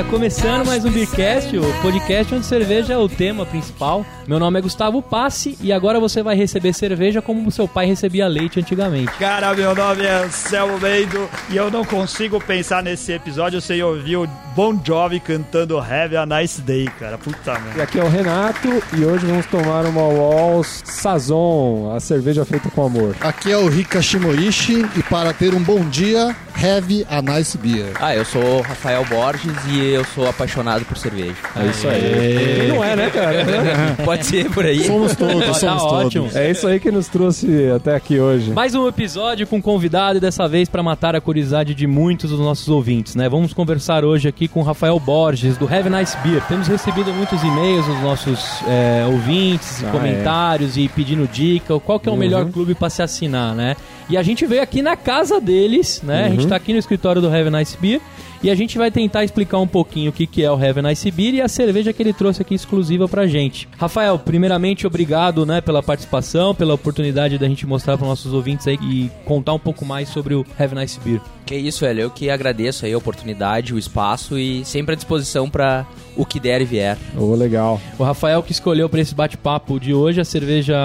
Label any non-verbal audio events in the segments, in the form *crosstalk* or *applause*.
tá começando mais um Beercast, o podcast onde cerveja é o tema principal. Meu nome é Gustavo Passe e agora você vai receber cerveja como seu pai recebia leite antigamente. Cara, meu nome é Anselmo Mendo e eu não consigo pensar nesse episódio sem ouvir o Bon Jovi cantando Have a Nice Day, cara. Puta E merda. aqui é o Renato e hoje vamos tomar uma Walls Sazon, a cerveja feita com amor. Aqui é o Rika Shimoishi e para ter um bom dia, have a nice beer. Ah, eu sou o Rafael Borges e eu sou apaixonado por cerveja. É isso aí. Não é, né, cara? *laughs* Pode ser por aí. Somos todos, Tá somos ótimo. todos. É isso aí que nos trouxe até aqui hoje. Mais um episódio com convidado e dessa vez para matar a curiosidade de muitos dos nossos ouvintes, né? Vamos conversar hoje aqui com o Rafael Borges, do Have Nice Beer. Temos recebido muitos e-mails dos nossos é, ouvintes, Ah, comentários e pedindo dica, qual que é o melhor clube para se assinar, né? E a gente veio aqui na casa deles, né? A gente tá aqui no escritório do Have Nice Beer e a gente vai tentar explicar um pouquinho o que, que é o Have Nice Beer e a cerveja que ele trouxe aqui exclusiva pra gente. Rafael, primeiramente, obrigado né, pela participação, pela oportunidade da gente mostrar para nossos ouvintes aí e contar um pouco mais sobre o Have Nice Beer. Que isso, velho. Eu que agradeço aí a oportunidade, o espaço e sempre à disposição pra o que der e vier. Ô, legal. O Rafael que escolheu para esse bate-papo de hoje a cerveja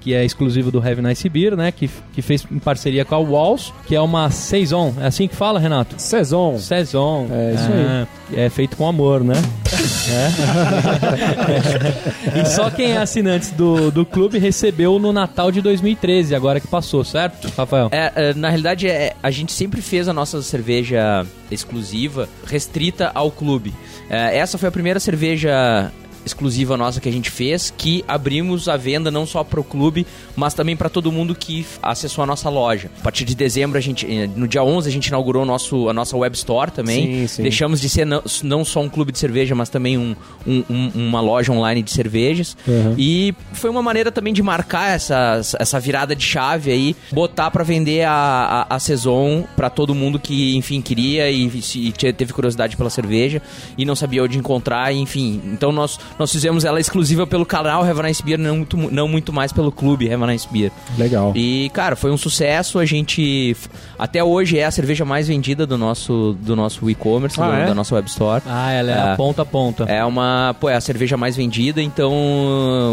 que é exclusiva do Have Nice Beer, né? Que, que fez em parceria com a Walls, que é uma Saison. É assim que fala, Renato? Sazon. Saison. É isso aí. É feito com amor, né? *laughs* É. e só quem é assinante do, do clube recebeu no Natal de 2013, agora que passou, certo, Rafael? É, é, na realidade, é, a gente sempre fez a nossa cerveja exclusiva restrita ao clube. É, essa foi a primeira cerveja exclusiva nossa que a gente fez, que abrimos a venda não só para o clube, mas também para todo mundo que acessou a nossa loja. A partir de dezembro, a gente, eh, no dia 11, a gente inaugurou o nosso, a nossa web store também. Sim, sim. Deixamos de ser não, não só um clube de cerveja, mas também um, um- um- uma loja online de cervejas. Uhum. E foi uma maneira também de marcar essa, essa virada de chave aí, botar pra vender a, a, a Saison pra todo mundo que, enfim, queria e, e te- teve curiosidade pela cerveja e não sabia onde encontrar, enfim. Então nós, nós fizemos ela exclusiva pelo canal Have a Nice Beer, não muito, não muito mais pelo clube Have a Nice Beer. Legal. E, cara, foi um sucesso. A gente. Até hoje é a cerveja mais vendida do nosso, do nosso e-commerce, Ah, do- é? da nossa web store. Ah, ela é, É. a ponta a ponta. É uma, pô, é a cerveja mais vendida, então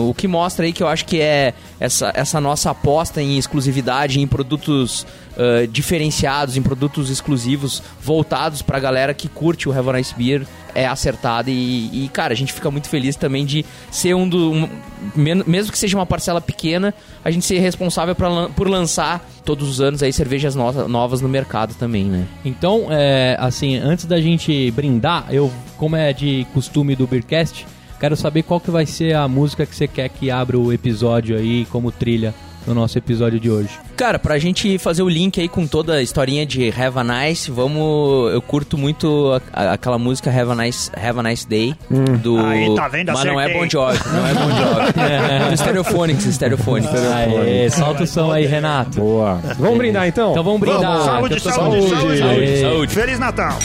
o que mostra aí que eu acho que é essa, essa nossa aposta em exclusividade, em produtos ah, diferenciados, em produtos exclusivos, voltados pra galera que curte o Have a Nice Beer, é acertada e, e, cara, a gente fica muito feliz também de ser um do... um- mesmo que seja uma parcela pequena, a gente ser responsável pra, por lançar todos os anos aí cervejas no- novas no mercado também, né? Então, é, assim, antes da gente brindar, eu, como é de costume do Beercast, quero saber qual que vai ser a música que você quer que abra o episódio aí como trilha no nosso episódio de hoje. Cara, pra gente fazer o link aí com toda a historinha de Have a Nice, vamos. Eu curto muito a- a- aquela música Have a Nice, Have a nice Day do. Aí, tá vendo? Mas não é. Bon Jovi, não é Bon Jovi. *laughs* do Stereophonics, Stereophonics. Aê, solta o som aí, Renato. Boa. Vamos brindar então? Então vamos brindar. Saúde, que eu tô- saúde, saúde, Aê. Saúde. Feliz Natal!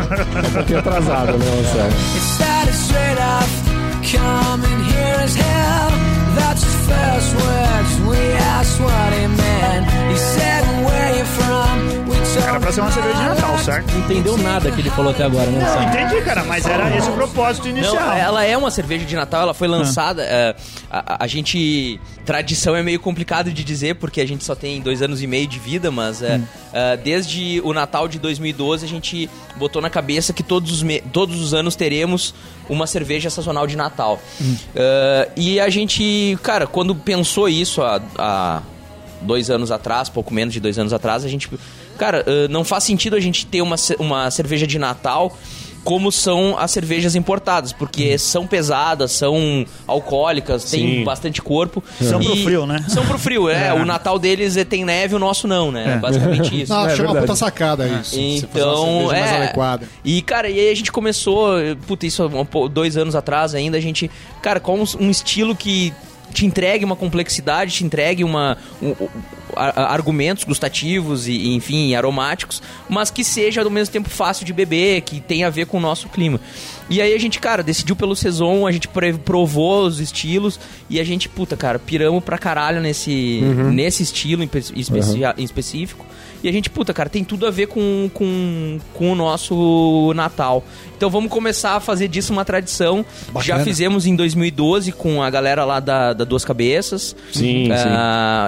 um pouquinho atrasado, né, Marcelo? first words, we are sweaty men. He said, Where you from? We told him. Certo? Não entendeu nada que ele falou até agora, né, Sam? Entendi, cara, mas era esse o propósito Não, inicial. ela é uma cerveja de Natal, ela foi lançada. é, a, a gente. Tradição é meio complicado de dizer, porque a gente só tem dois anos e meio de vida, mas é, é, desde o Natal de 2012 a gente botou na cabeça que todos os, me- todos os anos teremos uma cerveja sazonal de Natal. É, e a gente, cara, quando pensou isso há- há dois anos atrás, pouco menos de dois anos atrás, a gente. Cara, eh, não faz sentido a gente ter uma, uma cerveja de Natal como são as cervejas importadas, porque são pesadas, são alcoólicas, tem Sim. bastante corpo. São pro frio, né? São pro frio, é. É. O Natal deles é, tem neve, o nosso não, né? É. Basicamente *laughs* isso. Não, É achei uma puta sacada isso. Você fazer uma Então, é. adequada. E, cara, e aí a gente começou, puta, isso dois anos atrás ainda, a gente, cara, com um estilo que te entregue uma complexidade, te entregue uma, um- um- argumentos gustativos e, enfim, aromáticos, mas que seja ao mesmo tempo fácil de beber, que tenha a ver com o nosso clima. E aí a gente, cara, decidiu pelo Saison, a gente provou os estilos e a gente, puta, cara, piramos pra caralho nesse, nesse estilo em, especi- em específico. E a gente, puta, cara, tem tudo a ver com, com, com o nosso Natal. Então vamos começar a fazer disso uma tradição. Já Bacana. fizemos em 2012 com a galera lá da, da Duas Cabeças. Sim,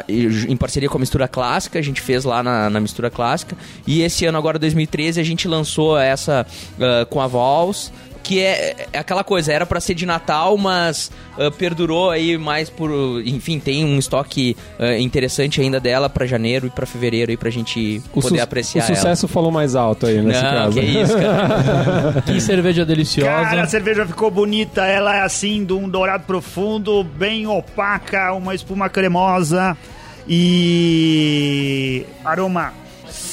e j- Em parceria com a Mistura Clássica, a gente fez lá na, na Mistura Clássica. E esse ano, agora 2013, a gente lançou essa ah, com a Vols. Que é, é aquela coisa, era pra ser de Natal, mas ah, perdurou aí mais por. Enfim, tem um estoque ah, interessante ainda dela pra janeiro e pra fevereiro aí pra gente O, poder su- apreciar o sucesso falou mais alto aí ela. nesse Não, caso. que isso, *laughs* cara. Que cerveja deliciosa. Cara, a cerveja ficou bonita. Ela é assim, de um dourado profundo, bem opaca, uma espuma cremosa e aroma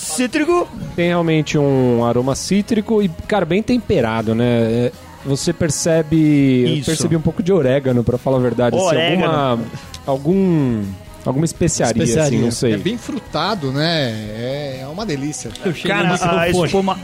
cítrico. Tem realmente um aroma cítrico e, cara, bem temperado, né? É, Você percebe. Eu percebi um pouco de orégano, pra falar a verdade. assim, Orégano. alguma. Algum. Alguma especiaria, Especiaria. assim, não sei. É bem frutado, né? É, é uma delícia. Cara, a espuma,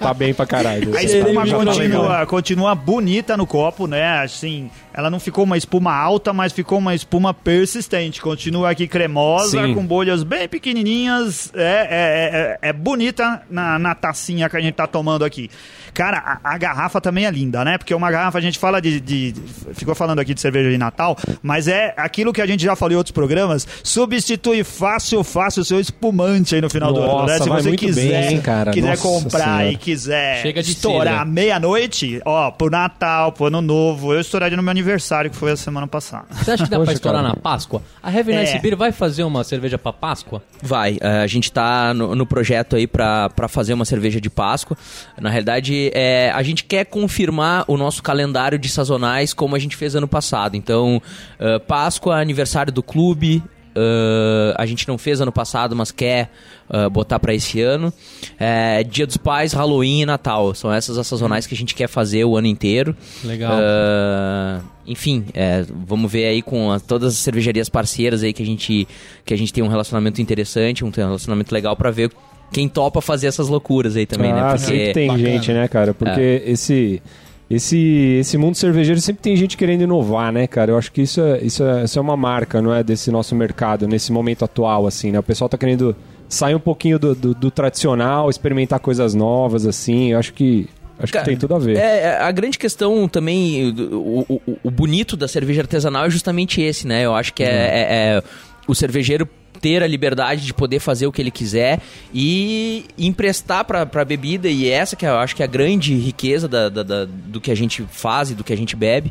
Tá bem pra caralho. a Esse espuma continua, continua bonita no copo, né? Assim, ela não ficou uma espuma alta, mas ficou uma espuma persistente. Continua aqui cremosa, Sim. com bolhas bem pequenininhas. É, é, é, é bonita na, na tacinha que a gente tá tomando aqui. Cara, a, a garrafa também é linda, né? Porque uma garrafa, a gente fala de, de- Ficou falando aqui de cerveja de Natal, mas é aquilo que a gente já falou em outros programas: substitui fácil, fácil o seu espumante aí no final do ano, né? Nossa, Se você quiser, bem, cara. quiser Nossa comprar Senhora. e quiser Chega de estourar meia-noite, ó, pro Natal, pro Ano Novo, eu estouraria no meu aniversário, que foi a semana passada. Você acha que dá Poxa, pra estourar cara. na Páscoa? A Heavy Nice É. Beer vai fazer uma cerveja pra Páscoa? Vai, eh, a gente tá no, no projeto aí pra pra fazer uma cerveja de Páscoa. Na realidade, é, a gente quer confirmar o nosso calendário de sazonais como a gente fez ano passado. Então, eh, Páscoa, aniversário do clube. Eh, a gente não fez ano passado, mas quer eh, botar pra esse ano. Eh, Dia dos Pais, Halloween e Natal. São essas as sazonais que a gente quer fazer o ano inteiro. Legal. Ah, enfim, é, vamos ver aí com as- todas as cervejarias parceiras aí que a gente que a gente tem um relacionamento interessante, um relacionamento legal pra ver quem topa fazer essas loucuras aí também, ah, né? sempre tem Bacana. gente, né, cara? Porque esse, esse, esse mundo cervejeiro sempre tem gente querendo inovar, né, cara? Eu acho que isso é, isso é, isso é uma marca, não é, desse nosso mercado, nesse momento atual, assim, né? O pessoal tá querendo sair um pouquinho do, do, do tradicional, experimentar coisas novas, assim. Eu acho que, acho Cara, que tem tudo a ver. É, é, a grande questão também, o, o- o- bonito da cerveja artesanal é justamente esse, né? Eu acho que é, é- é o cervejeiro ter a liberdade de poder fazer o que ele quiser e emprestar pra, pra bebida, e essa que eu acho que é a grande riqueza da- da- da- do que a gente faz e do que a gente bebe.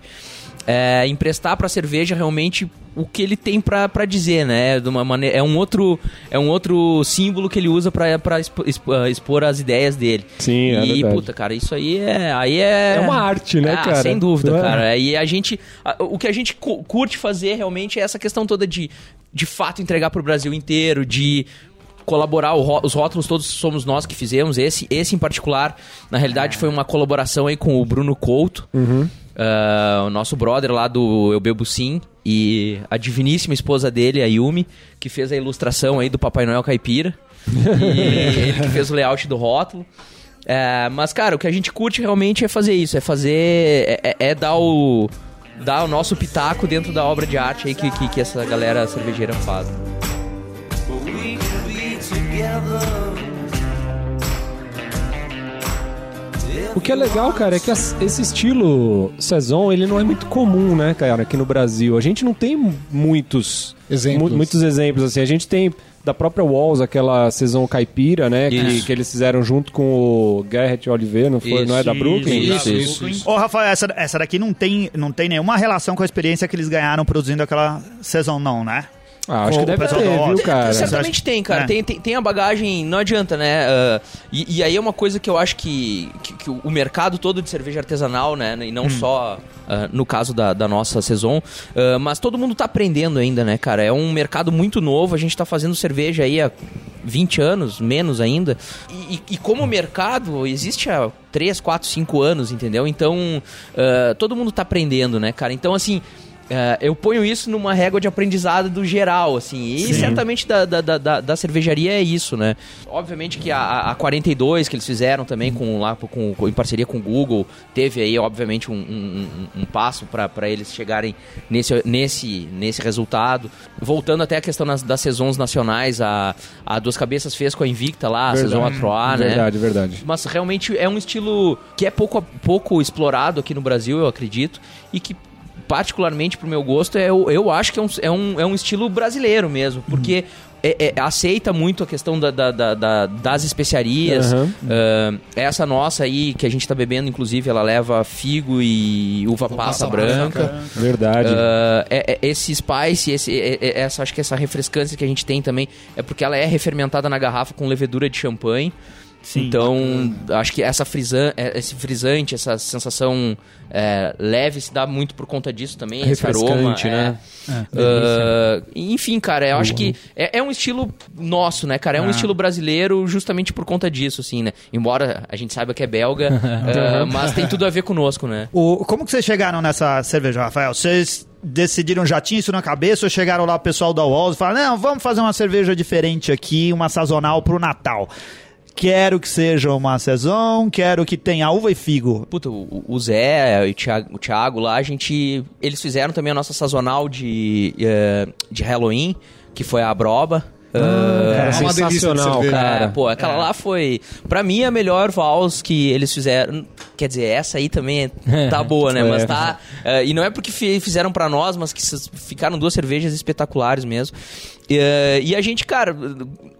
É, emprestar pra cerveja realmente o que ele tem pra dizer, né? De uma maneira, é um outro é um outro símbolo que ele usa expo- ah, expor as ideias dele. Sim, é e verdade. puta, cara, isso aí é aí é É uma arte, né, Ah, cara? Sem dúvida, É. cara. E a gente a- o que a gente cu- curte fazer realmente é essa questão toda de de fato entregar pro Brasil inteiro, de colaborar, os rótulos todos somos nós que fizemos, esse, esse em particular, na realidade foi uma colaboração aí com o Bruno Couto, ah, o nosso brother lá do Eu Bebo Sim, e a diviníssima esposa dele, a Yumi, que fez a ilustração aí do Papai Noel Caipira, e *laughs* ele que fez o layout do rótulo. É, mas, cara, o que a gente curte realmente é fazer isso, é fazer, é, é- é dar o... Dar o nosso pitaco dentro da obra de arte aí que, que, que essa galera cervejeira faz. We could be together. O que é legal, cara, é que esse estilo Saison, ele não é muito comum, né, cara, aqui no Brasil. A gente não tem muitos Exemplos. mu- muitos exemplos assim. A gente tem da própria Walls aquela Saison caipira, né, que, que eles fizeram junto com o Garrett Oliveira, não foi, Isso, não é da Brooklyn? isso, isso. Ô, Rafael, essa, essa daqui não tem, não tem nenhuma relação com a experiência que eles ganharam produzindo aquela sessão, não, né? Ah, acho que o deve ter, viu, cara? Certamente tem, cara. É. Tem, tem, tem a bagagem, não adianta, né? Ah, e, e aí é uma coisa que eu acho que, que, que o mercado todo de cerveja artesanal, né? E Hum. não só ah, no caso da, da nossa Saison, ah, mas todo mundo tá aprendendo ainda, né, cara? É um mercado muito novo, a gente tá fazendo cerveja aí há 20 anos, menos ainda. E, e- e como mercado existe há 3, 4, 5 anos, entendeu? Então, todo mundo tá aprendendo, né, cara? Então, assim, é, eu ponho isso numa régua de aprendizado do geral, assim. E certamente da, da, da, da- cervejaria é isso, né? Obviamente que a, a 42 que eles fizeram também com, lá, com, com- em parceria com o Google, teve aí, obviamente, um, um, um- passo para eles chegarem nesse, nesse, nesse resultado. Voltando até a questão nas- das saisons nacionais, a, a Duas Cabeças fez com a Invicta lá, a saison A3, né? Verdade, verdade. Mas realmente é um estilo que é pouco, pouco explorado aqui no Brasil, eu acredito, e que particularmente pro meu gosto, é, o- eu acho que é um, é um, é um estilo brasileiro mesmo, porque é- é- aceita muito a questão da, da- da- da- das especiarias. Aham. Ah, essa nossa aí, que a gente tá bebendo, inclusive, ela leva figo e uva passa passa branca. Verdade. Ah, é- é- esse spice, esse, é- é- essa, acho que essa refrescância que a gente tem também é porque ela é refermentada na garrafa com levedura de champanhe. Sim. Então, acho que essa frisan, é, esse frisante, essa sensação é, leve se dá muito por conta disso também. Esse aroma. Refrescante, é. né? Ah, enfim, cara, eu acho que é, é um estilo nosso, né, cara? É um Ah. estilo brasileiro justamente por conta disso, assim, né? Embora a gente saiba que é belga, *laughs* ah, mas tem tudo a ver conosco, né? O, como que vocês chegaram nessa cerveja, Rafael? Vocês decidiram, já tinha isso na cabeça ou chegaram lá o pessoal da Walls e falaram, não, vamos fazer uma cerveja diferente aqui, uma sazonal pro Natal. Quero que seja uma saison, quero que tenha uva e figo. Puta, o, o Zé e o Thiago, o Thiago lá, a gente. Eles fizeram também a nossa sazonal de, eh, de Halloween, que foi a Broba. Ah, Cara, é de sensacional, cerveja. cara. É, pô, aquela lá foi, pra mim, a melhor Vals que eles fizeram. Quer dizer, essa aí também é- *laughs* tá boa, né? É. Mas tá. é, e não é porque fi- fizeram pra nós, mas que ficaram duas cervejas espetaculares mesmo. E, é, e a gente, cara,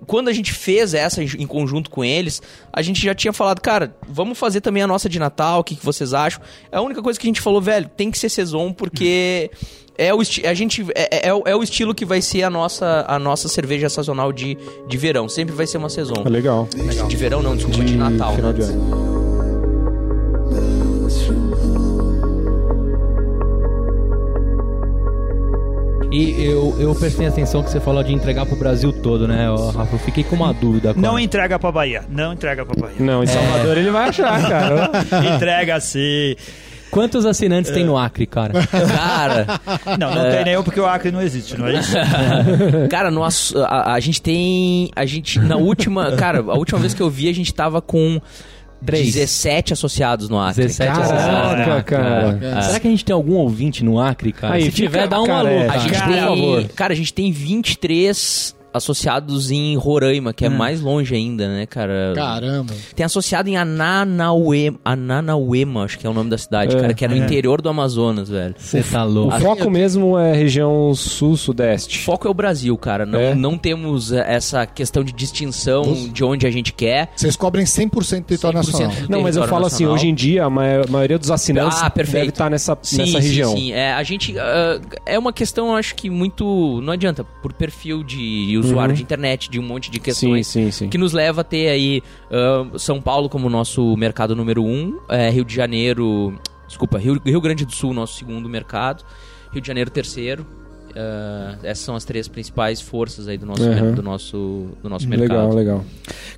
quando a gente fez essa em conjunto com eles, a gente já tinha falado, cara, vamos fazer também a nossa de Natal, o que, que vocês acham? É a única coisa que a gente falou, velho, tem que ser Saison, porque. É o, a gente, é, é, o- é o estilo que vai ser a nossa, a nossa cerveja sazonal de, de verão. Sempre vai ser uma saison. Legal. De verão não, desculpa, de, Natal. Final né? de ano. E eu, eu prestei atenção que você falou de entregar pro Brasil todo, né, Rafa? Eu fiquei com uma dúvida. Não entrega pra Bahia, não entrega pra Bahia. Não, em Salvador ele vai achar, *laughs* cara. entrega sim. Quantos assinantes tem no Acre, cara? *laughs* Cara, Não, não tem nenhum porque o Acre não existe, não é isso? *laughs* cara, nós, a, a gente tem. A gente, na última. Cara, a última vez que eu vi, a gente tava com Três. 17 associados no Acre. 17 Caraca, assinantes. no Acre, cara. né? Será que a gente tem algum ouvinte no Acre, cara? Aí, Se tiver, dá um cara, é, A gente Cara, tem. por favor. Cara, a gente tem 23 associados em Roraima, que é mais longe ainda, né, cara? Caramba. Tem associado em Ananauema, Ananauema, acho que é o nome da cidade, É, cara, que é no interior do Amazonas, velho. Você tá O louco. foco mesmo é região O sul-sudeste. foco é o Brasil, cara. Não, É? não temos eh, essa questão de distinção de onde a gente quer. Vocês cobrem 100% do território 100% nacional. do Não, mas eu falo assim, nacional. hoje em dia a ma- maioria dos assinantes Ah, perfeito. deve estar nessa, Sim, nessa sim, região. Sim, É, a gente. ah, é uma questão, acho que muito. Não adianta, por perfil de usuário de internet, de um monte de Sim, questões. sim, sim. Que nos leva a ter aí ah, São Paulo como nosso mercado número um, eh, Rio de Janeiro. Desculpa, Rio, Rio Grande do Sul, nosso segundo mercado, Rio de Janeiro, terceiro. Ah, essas são as três principais forças aí do nosso, Uhum. do nosso, do nosso mercado. Legal, legal.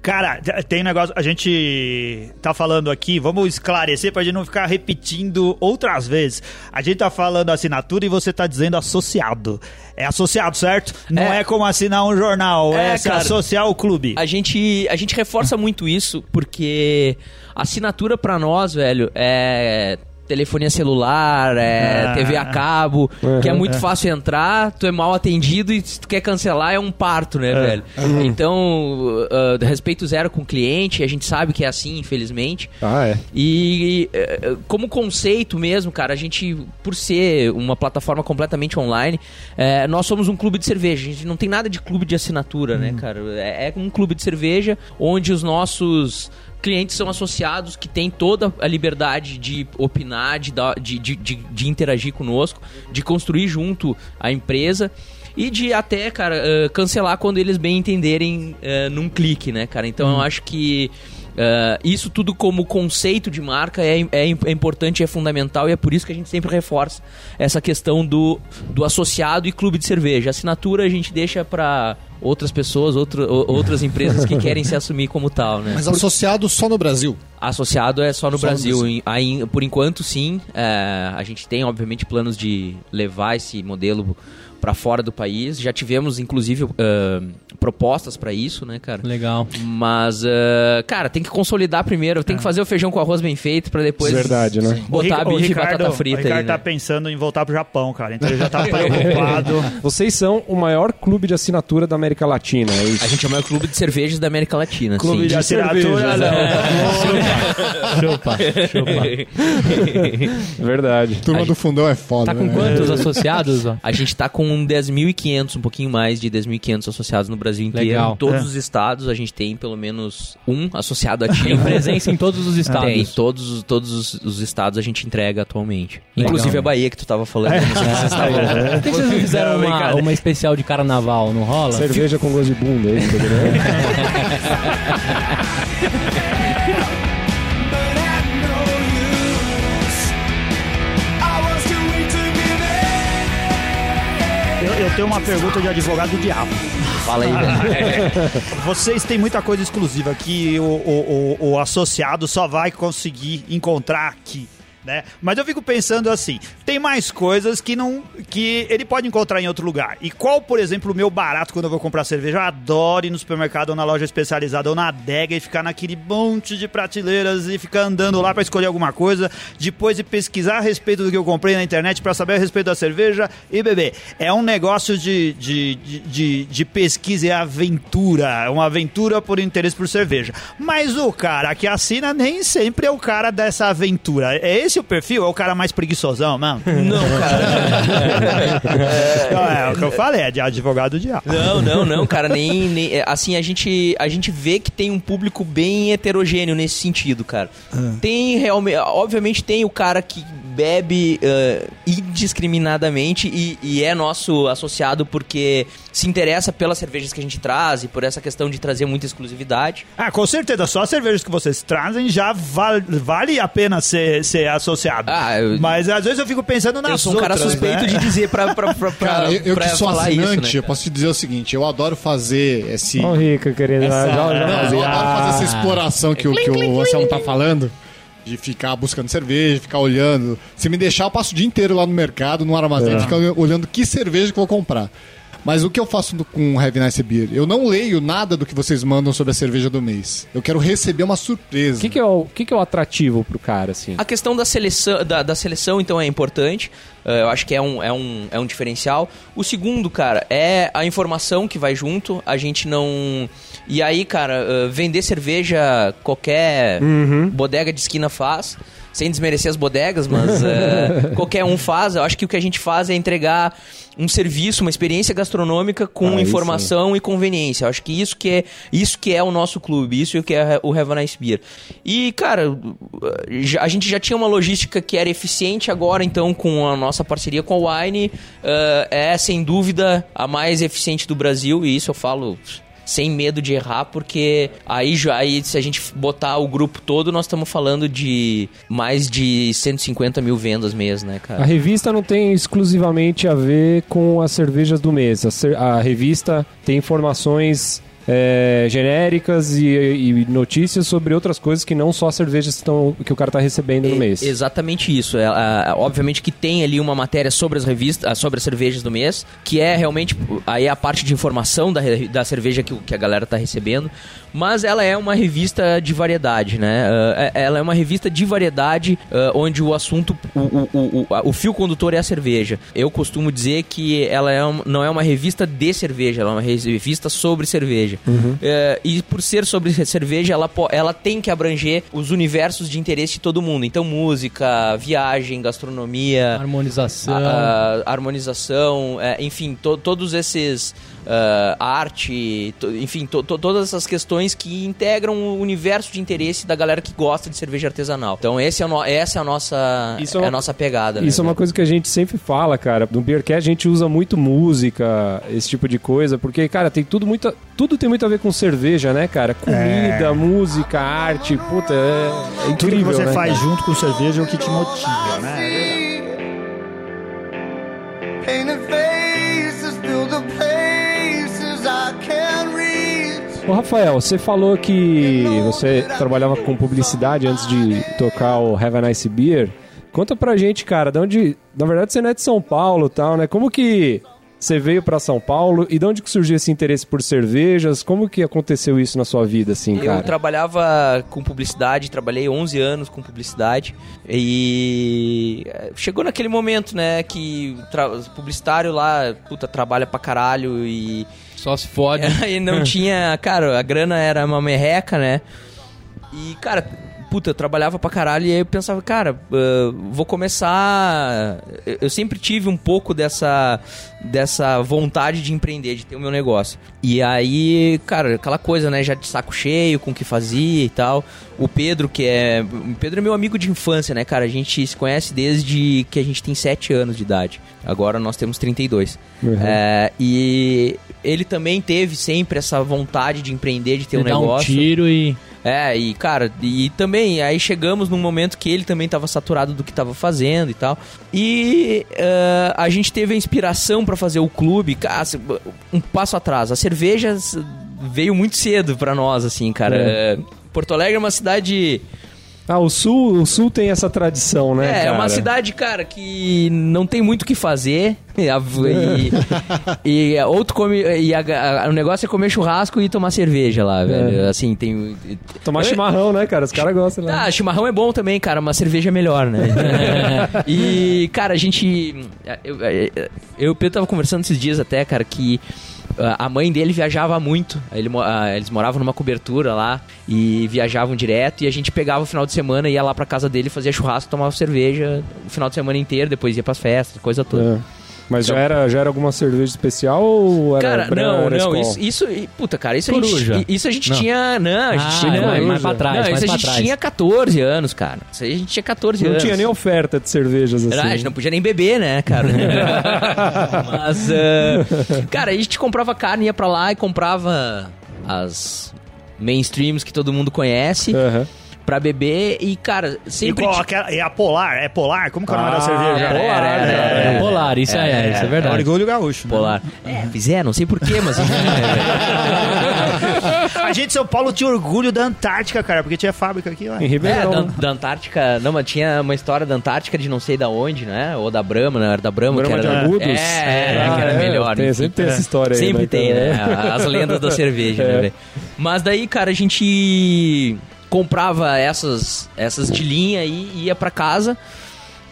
Cara, tem um negócio. A gente tá falando aqui, vamos esclarecer pra gente não ficar repetindo outras vezes. A gente tá falando assinatura e você tá dizendo associado. É associado, certo? Não é, É. como assinar um jornal, é, É, se cara. associar ao clube. A gente, a gente reforça muito isso porque a assinatura pra nós, velho, é telefonia celular, é Ah. TV a cabo, que é Uhum. muito fácil entrar, tu é mal atendido e se tu quer cancelar é um parto, né, velho? Então, uh, respeito zero com o cliente, a gente sabe que é assim, infelizmente. Ah, é. E eh, como conceito mesmo, cara, a gente, por ser uma plataforma completamente online, eh, nós somos um clube de cerveja. A gente não tem nada de clube de assinatura, né, cara? É, é um clube de cerveja onde os nossos clientes são associados que têm toda a liberdade de opinar, de, dar- de, de, de, de interagir conosco, de construir junto a empresa. E de até, cara, eh, cancelar quando eles bem entenderem eh, num clique, né, cara? Então eu acho que eh, isso tudo como conceito de marca é, é, é importante, é fundamental e é por isso que a gente sempre reforça essa questão do, do associado e clube de cerveja. A assinatura a gente deixa para outras pessoas, outro, outras empresas que querem se assumir como tal, né? Mas associado só no Brasil. Associado é só no Só no Brasil. Brasil. Em- aí, por enquanto, sim. É, a gente tem, obviamente, planos de levar esse modelo para fora do país. Já tivemos, inclusive, ah, propostas para isso, né, cara? Legal. Mas, ah, cara, tem que consolidar primeiro. Tem que fazer o feijão com arroz bem feito para depois Verdade, né? O botar o bife e Ricardo- batata frita O Ricardo aí, tá né? pensando em voltar pro Japão, cara. Então ele já tá *laughs* preocupado. Vocês são o maior clube de assinatura da América Latina, é isso? A gente é o maior clube de cervejas da América Latina. Clube sim. de assinatura, cervejas, não. Chupa, chupa. Verdade. Turma do fundão é foda. Tá com né? quantos associados? ó? A gente tá com 10.500, um pouquinho mais de 10.500 associados no Brasil inteiro. Legal. Em todos É. os estados a gente tem pelo menos um associado Tem ativo. presença em todos os estados. Tem, todos, os- todos os, os estados a gente entrega atualmente. Legal. Inclusive a Bahia que tu tava falando. É. Se vocês *laughs* estavam- Por que vocês não fizeram uma, uma especial de carnaval? Não rola? Cerveja com gosto de bunda, é isso? Tenho uma pergunta de advogado do diabo. Fala aí, velho. *laughs* Vocês têm muita coisa exclusiva que o, o, o, o associado só vai conseguir encontrar aqui. Né? Mas eu fico pensando assim, tem mais coisas que não que ele pode encontrar em outro lugar. E qual, por exemplo, o meu barato quando eu vou comprar cerveja? Eu adoro ir no supermercado ou na loja especializada ou na adega e ficar naquele monte de prateleiras e ficar andando lá para escolher alguma coisa, depois de pesquisar a respeito do que eu comprei na internet para saber a respeito da cerveja e beber. É um negócio de, de, de, de, de pesquisa e aventura, é uma aventura por interesse por cerveja. Mas o cara que assina nem sempre é o cara dessa aventura. É esse o perfil? É o cara mais preguiçosão, mano? *laughs* Não, cara. É, o que eu falei, é de advogado do diabo. Não, não, não, cara, nem, nem- é, assim a gente a gente vê que tem um público bem heterogêneo nesse sentido, cara. Tem realmente, obviamente tem o cara que bebe eh, indiscriminadamente e, e é nosso associado porque se interessa pelas cervejas que a gente traz e por essa questão de trazer muita exclusividade. Ah, com certeza, só as cervejas que vocês trazem já val- vale a pena ser, ser associado. Ah, eu- Mas às vezes eu fico pensando nas eu sou um cara outras, suspeito né? de dizer pra, pra, pra, pra, Cara, eu, eu pra que sou falar assinante, isso, né, eu posso te dizer o seguinte, eu adoro fazer esse... Ó, Rica, querida. essa- já, já não, eu adoro fazer essa exploração que, o- que o Anselmo tá falando. De ficar buscando cerveja, ficar olhando. Se me deixar, eu passo o dia inteiro lá no mercado, no armazém, É. ficar olhando que cerveja que eu vou comprar. Mas o que eu faço com o Heavy Nice Beer? Eu não leio nada do que vocês mandam sobre a cerveja do mês. Eu quero receber uma surpresa. O que, que, é o, que, que é o atrativo pro cara, assim? A questão da seleção, da, da seleção então, é importante. Eh, eu acho que é um, é, um, é um diferencial. O segundo, cara, é a informação que vai junto. A gente não. E aí, cara, eh, vender cerveja qualquer bodega de esquina faz. Sem desmerecer as bodegas, mas eh, *laughs* qualquer um faz. Eu acho que o que a gente faz é entregar um serviço, uma experiência gastronômica com Ah, isso informação e conveniência. Eu acho que isso que é isso que é o nosso clube, isso que é o Have a Nice Beer. E, cara, a gente já tinha uma logística que era eficiente agora, então, com a nossa parceria com a Wine, eh, é sem dúvida a mais eficiente do Brasil, e isso eu falo sem medo de errar, porque aí, aí se a gente botar o grupo todo, nós estamos falando de mais de 150 mil vendas mês, né, A cara? revista não tem exclusivamente a ver com as cervejas do mês. A, a revista tem informações é, genéricas e, e notícias sobre outras coisas que não só as cervejas que, estão- que o cara tá recebendo no E- mês. Exatamente isso. É, a- obviamente que tem ali uma matéria sobre as revistas, ah, sobre as cervejas do mês, que é realmente aí a parte de informação da, da cerveja que, que a galera tá recebendo. Mas ela é uma revista de variedade, né? É- ela é uma revista de variedade ah, onde o assunto, o, o, o, o fio condutor é a cerveja. Eu costumo dizer que ela é um- não é uma revista de cerveja, ela é uma revista sobre cerveja. É, e por ser sobre cerveja, ela, ela tem que abranger os universos de interesse de todo mundo. Então, música, viagem, gastronomia, Harmonização. a- a- harmonização, é, enfim, to- todos esses. Ah, arte, to- enfim, to- to- todas essas questões que integram o universo de interesse da galera que gosta de cerveja artesanal. Então, esse é o no- essa é a nossa, Isso é é uma- a nossa pegada. Isso é né? uma coisa que a gente sempre fala, cara. No Beercast a gente usa muito música, esse tipo de coisa, porque, cara, tem tudo muito, tudo tem muito a ver com cerveja, né, cara? Comida, música, arte, puta, é, é Tudo que incrível, você né, faz cara? junto com cerveja é o que te motiva, né? Painted Ô Rafael, você falou que você trabalhava com publicidade antes de tocar o Have a Nice Beer. Conta pra gente, cara, de onde. Na verdade, você não é de São Paulo e tal, né? Como que você veio pra São Paulo e de onde que surgiu esse interesse por cervejas? Como que aconteceu isso na sua vida, assim, Eu cara? trabalhava com publicidade, trabalhei 11 anos com publicidade e eh, chegou naquele momento, né, que tra- publicitário lá, puta, trabalha pra caralho e Só se fode. *laughs* e não tinha, cara, a grana era uma merreca, né? E, cara, puta, eu trabalhava pra caralho e aí eu pensava, cara, ah, vou começar. Eu- sempre tive um pouco dessa, dessa vontade de empreender, de ter o meu negócio. E aí, cara, aquela coisa, né, já de saco cheio com o que fazia e tal. O Pedro, que é. O Pedro é meu amigo de infância, né, cara? A gente se conhece desde que a gente tem 7 anos de idade. Agora nós temos 32. Uhum. É, e ele também teve sempre essa vontade de empreender, de ter um Você dá um negócio. tiro e. É, e cara, e também, aí chegamos num momento que ele também tava saturado do que tava fazendo e tal. E eh, a gente teve a inspiração pra fazer o clube, cara, se- um passo atrás. A cerveja veio muito cedo pra nós, assim, cara. É. Eh, Porto Alegre é uma cidade. Ah, o Sul, o Sul tem essa tradição, né? é, é uma cara? cidade, cara, que não tem muito o que fazer. *laughs* E, a- e, e ou tu come. E a- a- o negócio é comer churrasco e tomar cerveja lá, velho. Assim, tem. Tomar chimarrão, né, cara? Os caras gostam, né? Ah, chimarrão é bom também, cara, mas cerveja é melhor, né? *laughs* e, cara, a gente. Eu, eu, eu tava conversando esses dias até, cara, que a mãe dele viajava muito. Ele, ah, eles moravam numa cobertura lá e viajavam direto. E a gente pegava o final de semana, ia lá pra casa dele, fazia churrasco, tomava cerveja o final de semana inteiro, depois ia pras festas, coisa toda. É. Mas já era, já era alguma cerveja especial ou era Cara, Brahma, não, era não, isso, isso, puta, cara, isso a Coruja. gente, isso a gente Não. tinha, não, a gente Ah, tinha, não, não, mais pra trás, não, mais isso a gente trás. tinha 14 anos, cara, isso aí a gente tinha 14 Não anos. tinha nem oferta de cervejas assim. Era, a gente não podia nem beber, né, cara? *laughs* Mas, ah, cara, a gente comprava carne, ia pra lá e comprava as mainstreams que todo mundo conhece Aham. Pra beber e, cara, E sempre... qual, ti- aquela- é a Polar? É Polar? Como que é o nome da Ah, cerveja? era, Polar, era, cara. era, É, era. polar, isso é, é, isso é É verdade. orgulho gaúcho. né? Polar. É, fizeram, não sei porquê, mas... né, *laughs* A gente em São Paulo tinha orgulho da Antártica, cara, porque tinha fábrica aqui lá. Em É, Ribeirão. da, da Antártica, não, mas tinha uma história da Antártica de não sei da onde, né? Ou da Brahma, né? Era da Brahma, Brahma que de era. Agudos? É, é, Ah, que era é, melhor. tem- sempre tem essa história aí, Sempre né, tem, né? As lendas da cerveja, É. né, velho? Mas daí, cara, a gente comprava essas, essas de linha e ia pra casa.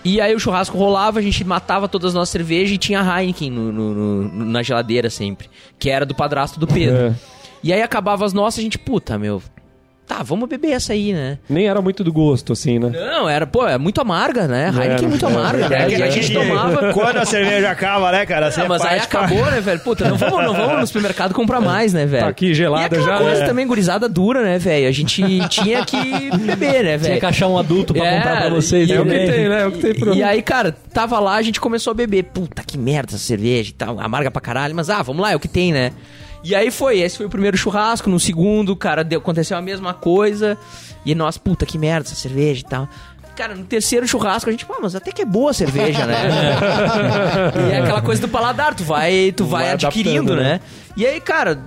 E aí o churrasco rolava, a gente matava todas as nossas cervejas e tinha Heineken no- no- no- na geladeira sempre. Que era do padrasto do Pedro. É. E aí acabava as nossas, a gente, puta, meu. Tá, vamos beber essa aí, né? Nem era muito do gosto, assim, né? Não, era, pô, é muito amarga, né? Heineken é muito é, amarga, né? É, E a gente tomava. Quando a cerveja acaba, né, cara? Você Ah, mas aí acabou, né, velho? Puta, não vamos, não vamos no supermercado comprar mais, né, velho? Tá aqui gelada e já, coisa né? também, gurizada dura, né, velho? A gente tinha que beber, né, Tinha velho? que achar um adulto pra É, comprar pra vocês. e- É o que tem, né? É o que tem pro... E aí, cara, tava lá, a gente começou a beber. Puta, que merda essa cerveja e tal, amarga pra caralho. Mas, ah, vamos lá, é o que tem, né? E aí foi, esse foi o primeiro churrasco. No segundo, cara, deu, aconteceu a mesma coisa. E nós, puta, que merda essa cerveja e tal. Cara, no terceiro churrasco a gente, pô, mas até que é boa a cerveja, né? *laughs* e é aquela coisa do paladar, tu vai, tu vai, Vai adquirindo, adaptando, né? E aí, cara,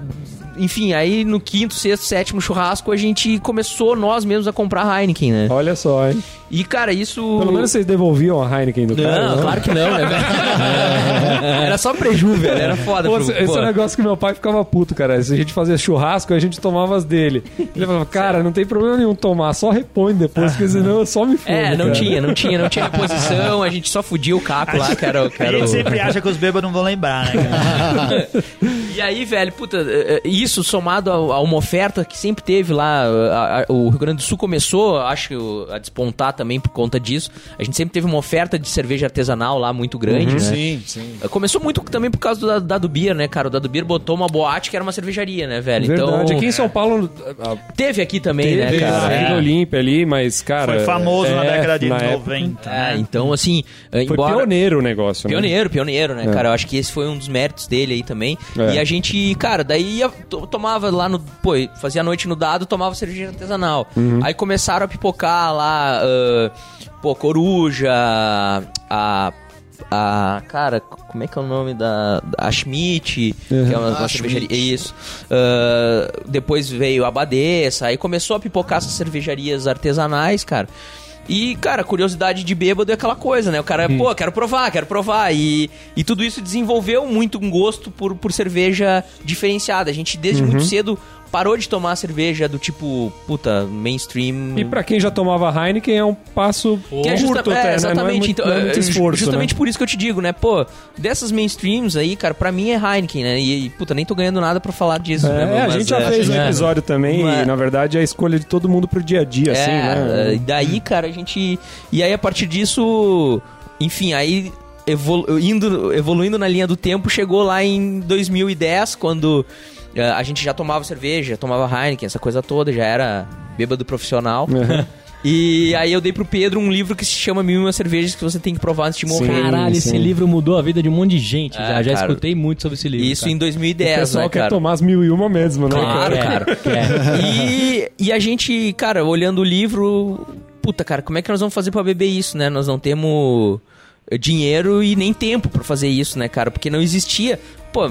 enfim, aí no quinto, sexto, sétimo churrasco a gente começou nós mesmos a comprar Heineken, né? Olha só, hein? E, cara, isso. Pelo menos vocês devolviam a Heineken do cara, Não, claro que não, né? *laughs* Era só preju, velho. Era foda. Pô, pro- esse pô. é um negócio que meu pai ficava puto, cara. Se a gente fazia churrasco, a gente tomava as dele. Ele falava, cara, não tem problema nenhum tomar, só repõe depois, porque senão eu só me fodo. É, não cara. tinha, não tinha, não tinha reposição, a gente só fudia o caco lá, que era, o- que A gente sempre acha que os bêbados não vão lembrar, né, cara? *laughs* E aí, velho, puta, eh, eh, isso somado a, a uma oferta que sempre teve lá, a- a- o Rio Grande do Sul começou, acho que a despontar também por conta disso. A gente sempre teve uma oferta de cerveja artesanal lá muito grande, né? Sim, sim. Começou muito também por causa do da- Dado Beer, né, cara? O Dado Beer botou uma boate que era uma cervejaria, né, velho? Verdade. Então, Aqui em São Paulo ah, teve aqui também, teve né, cara? aqui É. no Olímpia ali, mas, cara... Foi famoso na é, década de na época 90. É, né? então, assim, eh, Foi embora... pioneiro o negócio, né? Pioneiro, pioneiro, né, É. cara? Eu acho que esse foi um dos méritos dele aí também. É. E a gente, cara, daí ia, to- tomava lá no. Pô, fazia a noite no dado, tomava cerveja artesanal. Uhum. Aí começaram a pipocar lá, ah, pô, coruja, a a. Cara, como é que é o nome da. A Schmidt, que é uma, uma Ah, cervejaria. Schmidt. Isso. Ah, depois veio a Abadesa, aí começou a pipocar essas cervejarias artesanais, cara. E, cara, curiosidade de bêbado é aquela coisa, né? O cara, pô, quero provar, quero provar. E, e tudo isso desenvolveu muito um gosto por, por cerveja diferenciada. A gente, desde muito cedo, parou de tomar cerveja do tipo, puta, mainstream. E pra quem já tomava Heineken é um passo Que é curto é, até, né? Não é exatamente. muito, então, não é muito é, esforço, justamente né? por isso que eu te digo, né? Pô, dessas mainstreams aí, cara, pra mim é Heineken, né? E, puta, nem tô ganhando nada pra falar disso, né? É, a Mas, gente já é, fez um episódio também, Mas- e na verdade é a escolha de todo mundo pro dia a dia, assim, é, né? E daí, cara, a gente. E aí, a partir disso. Enfim, aí. Evolu- indo, evoluindo na linha do tempo, chegou lá em 2010, quando eh, a gente já tomava cerveja, já tomava Heineken, essa coisa toda, já era bêbado profissional. Uhum. E aí eu dei pro Pedro um livro que se chama Mil e Uma Cervejas que você tem que provar antes de morrer. Caralho, sim. esse livro mudou a vida de um monte de gente. É, já já cara. escutei muito sobre esse livro. Isso cara. em 2010, o pessoal né, quer cara? tomar as mil e uma mesmo, né? Claro, É, cara. é. E, e a gente, cara, olhando o livro, puta, cara, como é que nós vamos fazer pra beber isso, né? Nós não temos dinheiro e nem tempo pra fazer isso, né, cara? Porque não existia. Pô,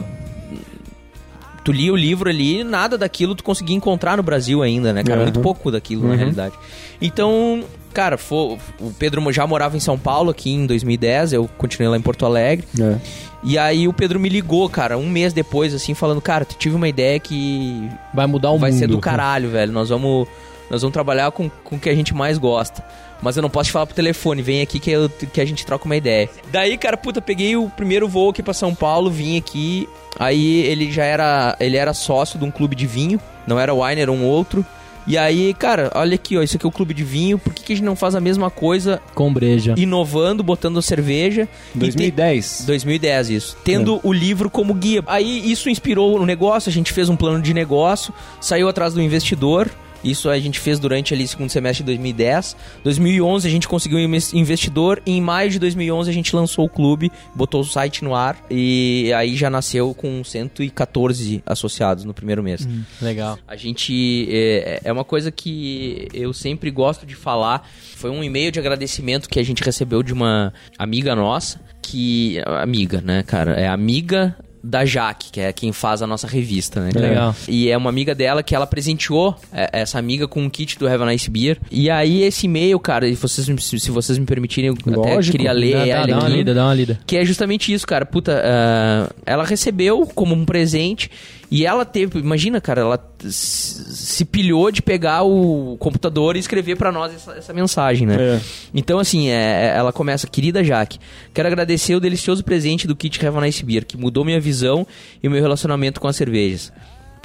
tu lia o livro ali, nada daquilo tu conseguia encontrar no Brasil ainda, né, cara? Uhum. Muito pouco daquilo, na realidade. Então, cara, fo- o Pedro já morava em São Paulo aqui em 2010, eu continuei lá em Porto Alegre. É. E aí o Pedro me ligou, cara, um mês depois, assim, falando, cara, tu tive uma ideia que Vai mudar o vai mundo. ser do caralho, velho. Nós vamos, nós vamos trabalhar com, com o que a gente mais gosta. Mas eu não posso te falar pro telefone, vem aqui que, eu- que a gente troca uma ideia. Daí, cara, puta, peguei o primeiro voo aqui pra São Paulo, vim aqui. Aí ele já era. Ele era sócio de um clube de vinho, não era wine, era um outro. E aí, cara, olha aqui, ó, isso aqui é o clube de vinho, por que, que a gente não faz a mesma coisa, Com breja. inovando, botando cerveja? e te- 2010. 2010, isso. Tendo o livro como guia. Aí isso inspirou o negócio, a gente fez um plano de negócio, saiu atrás do investidor. Isso a gente fez durante ali o segundo semestre de 2010. 2011 a gente conseguiu um inves- investidor e em maio de 2011 a gente lançou o clube, botou o site no ar e aí já nasceu com 114 associados no primeiro mês. Legal. A gente. É, é uma coisa que eu sempre gosto de falar. Foi um e-mail de agradecimento que a gente recebeu de uma amiga nossa. Que. Amiga, né, cara? É amiga da Jaque, que é quem faz a nossa revista, né? cara? Legal. E é uma amiga dela que ela presenteou é, essa amiga com um kit do Have a Nice Beer. E aí esse e-mail, cara, e vocês, se se vocês me permitirem, eu até Lógico. queria ler Dá, dá, dá uma aqui. lida, dá uma lida. Que é justamente isso, cara. Puta, ah, ela recebeu como um presente e ela teve, imagina, cara, ela se pilhou de pegar o computador e escrever pra nós essa, essa mensagem, né? É. Então, assim, é, ela começa, querida Jaque, quero agradecer o delicioso presente do kit Have a Nice Beer, que mudou minha visão e meu relacionamento com as cervejas.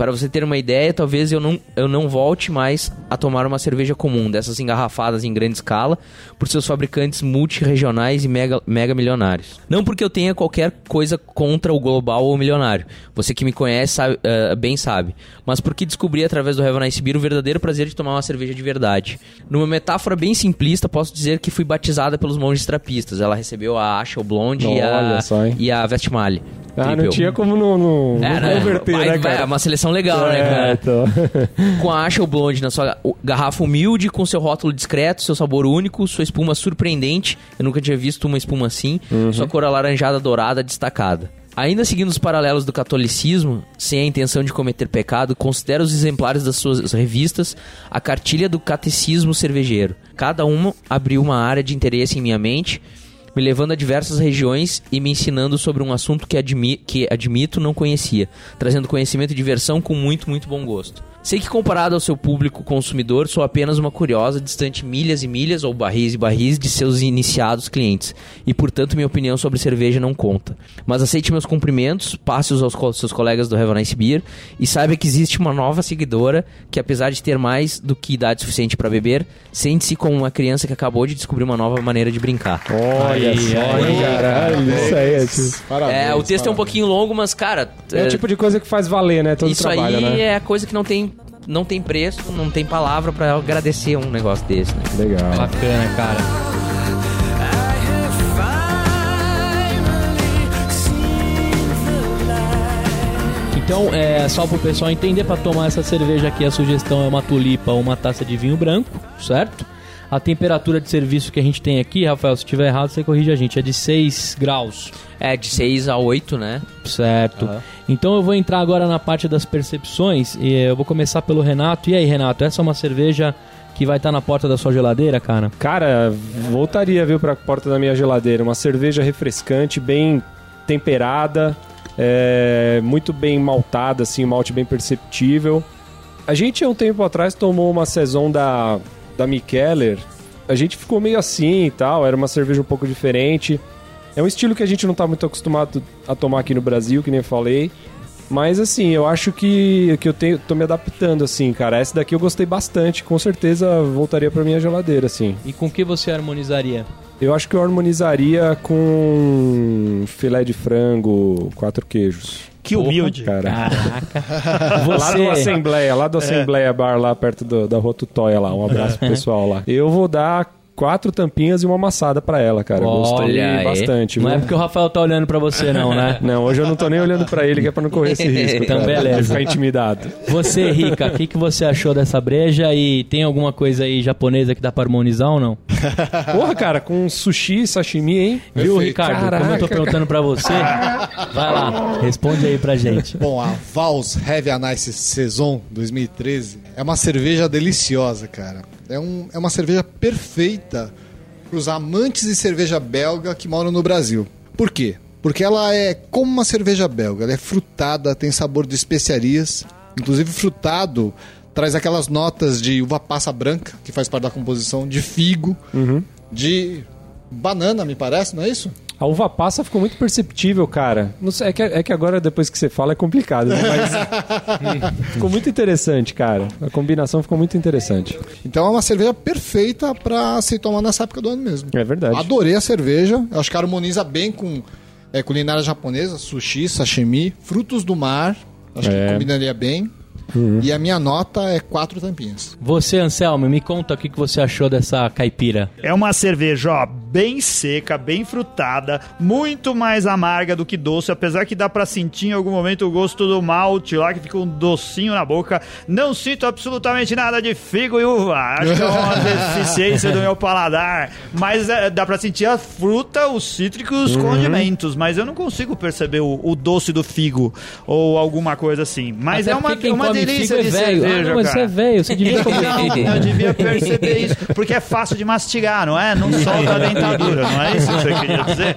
Para você ter uma ideia, talvez eu não, eu não volte mais a tomar uma cerveja comum, dessas engarrafadas em grande escala, por seus fabricantes multirregionais e mega, mega milionários. Não porque eu tenha qualquer coisa contra o global ou milionário, você que me conhece sabe- eh, bem sabe, mas porque descobri através do Have a Nice Beer o verdadeiro prazer de tomar uma cerveja de verdade. Numa metáfora bem simplista, posso dizer que fui batizada pelos monges trapistas. Ela recebeu a Asha, o Blonde e a, só, e a Vestmale. Ah, não tinha como não, não, não É, né? converter, Vai- né, cara? É uma seleção legal, né, É, cara? então. *laughs* Com a Asha Blonde na sua garrafa humilde, com seu rótulo discreto, seu sabor único, sua espuma surpreendente. Eu nunca tinha visto uma espuma assim. Uhum. Sua cor alaranjada dourada destacada. Ainda seguindo os paralelos do catolicismo, sem a intenção de cometer pecado, considero os exemplares das suas revistas a cartilha do catecismo cervejeiro. Cada uma abriu uma área de interesse em minha mente, me levando a diversas regiões e me ensinando sobre um assunto que, admi que admito não conhecia, trazendo conhecimento e diversão com muito, muito bom gosto. Sei que comparado ao seu público consumidor, sou apenas uma curiosa, distante milhas e milhas ou barris e barris de seus iniciados clientes, e portanto minha opinião sobre cerveja não conta. Mas aceite meus cumprimentos, passe-os aos co- seus colegas do Have a Nice Beer, e saiba que existe uma nova seguidora que apesar de ter mais do que idade suficiente para beber, sente-se como uma criança que acabou de descobrir uma nova maneira de brincar. Olha Aí, só, caralho. Isso aí é tipo, Parabéns, É, o texto é um parabéns. pouquinho longo, mas, cara. é o tipo de coisa que faz valer, né? Todo isso trabalho, aí né? é a coisa que não tem, não tem preço, não tem palavra pra agradecer um negócio desse, né? Legal. Bacana, cara. Então, é, só pro pessoal entender, pra tomar essa cerveja aqui, a sugestão é uma tulipa ou uma taça de vinho branco, certo? A temperatura de serviço que a gente tem aqui, Rafael, se estiver errado, você corrige a gente, é de 6 graus. É, de 6 a 8, né? Certo. Aham. Então eu vou entrar agora na parte das percepções e eu vou começar pelo Renato. E aí, Renato, essa é uma cerveja que vai estar na porta da sua geladeira, cara? Cara, voltaria, viu, pra porta da minha geladeira. Uma cerveja refrescante, bem temperada, é, muito bem maltada, assim, um malte bem perceptível. A gente, há um tempo atrás, tomou uma saison da, da Mikkeller. A gente ficou meio assim e tal, era uma cerveja um pouco diferente. É um estilo que a gente não tá muito acostumado a tomar aqui no Brasil, que nem eu falei. Mas assim, eu acho que, que eu tenho, tô me adaptando, assim, cara. Essa daqui eu gostei bastante, com certeza voltaria pra minha geladeira, assim. E com que você harmonizaria? Eu acho que eu harmonizaria com filé de frango, quatro queijos. Que humilde. Cara. Caraca. *laughs* Lá do Você, Assembleia, lá do Assembleia Bar, lá perto do, da Rua Tutóia lá. Um abraço pro pessoal lá. Eu vou dar quatro tampinhas e uma amassada pra ela, cara. Gostei Olha aí. bastante. não viu? é porque o Rafael tá olhando pra você não, né? *laughs* Não, hoje eu não tô nem olhando pra ele, que é pra não correr esse risco. Então, cara, beleza. De ficar intimidado. Você, Rica, o que, que você achou dessa breja e tem alguma coisa aí japonesa que dá pra harmonizar ou não? *laughs* Porra, cara, com sushi, sashimi, hein? Viu, Perfeito. Ricardo? Como eu tô Caraca, perguntando pra você, vai lá, responde aí pra gente. Bom, a Vals Heavy and Ice Saison 2013 é uma cerveja deliciosa, cara. É, um, é uma cerveja perfeita para os amantes de cerveja belga que moram no Brasil. Por quê? Porque ela é como uma cerveja belga. Ela é frutada, tem sabor de especiarias. Inclusive, frutado traz aquelas notas de uva passa branca, que faz parte da composição, de figo, de banana, me parece, não é isso? A uva passa ficou muito perceptível, cara. Não sei, é, que, é que agora, depois que você fala, é complicado, né? Mas *laughs* ficou muito interessante, cara. A combinação ficou muito interessante. Então é uma cerveja perfeita para se tomar nessa época do ano mesmo. É verdade. Adorei a cerveja. Eu acho que harmoniza bem com é, culinária japonesa, sushi, sashimi, frutos do mar. Acho É. que combinaria bem. E a minha nota é quatro tampinhas. Você, Anselmo, me conta o que, você achou dessa caipira. É uma cerveja, ó, bem seca, bem frutada, muito mais amarga do que doce, apesar que dá pra sentir em algum momento o gosto do malte lá, que fica um docinho na boca. Não sinto absolutamente nada de figo e uva. Acho que é uma *laughs* deficiência do meu paladar. Mas é, dá pra sentir a fruta, os cítricos, os condimentos. Mas eu não consigo perceber o, o doce do figo ou alguma coisa assim. Mas Até é uma, quem uma delícia figo de é velho. cerveja, Ah, não, mas cara. você é velho, você devia comer. Não, eu devia perceber isso, porque é fácil de mastigar, não é? Não solta a dentadura, não é isso que você queria dizer?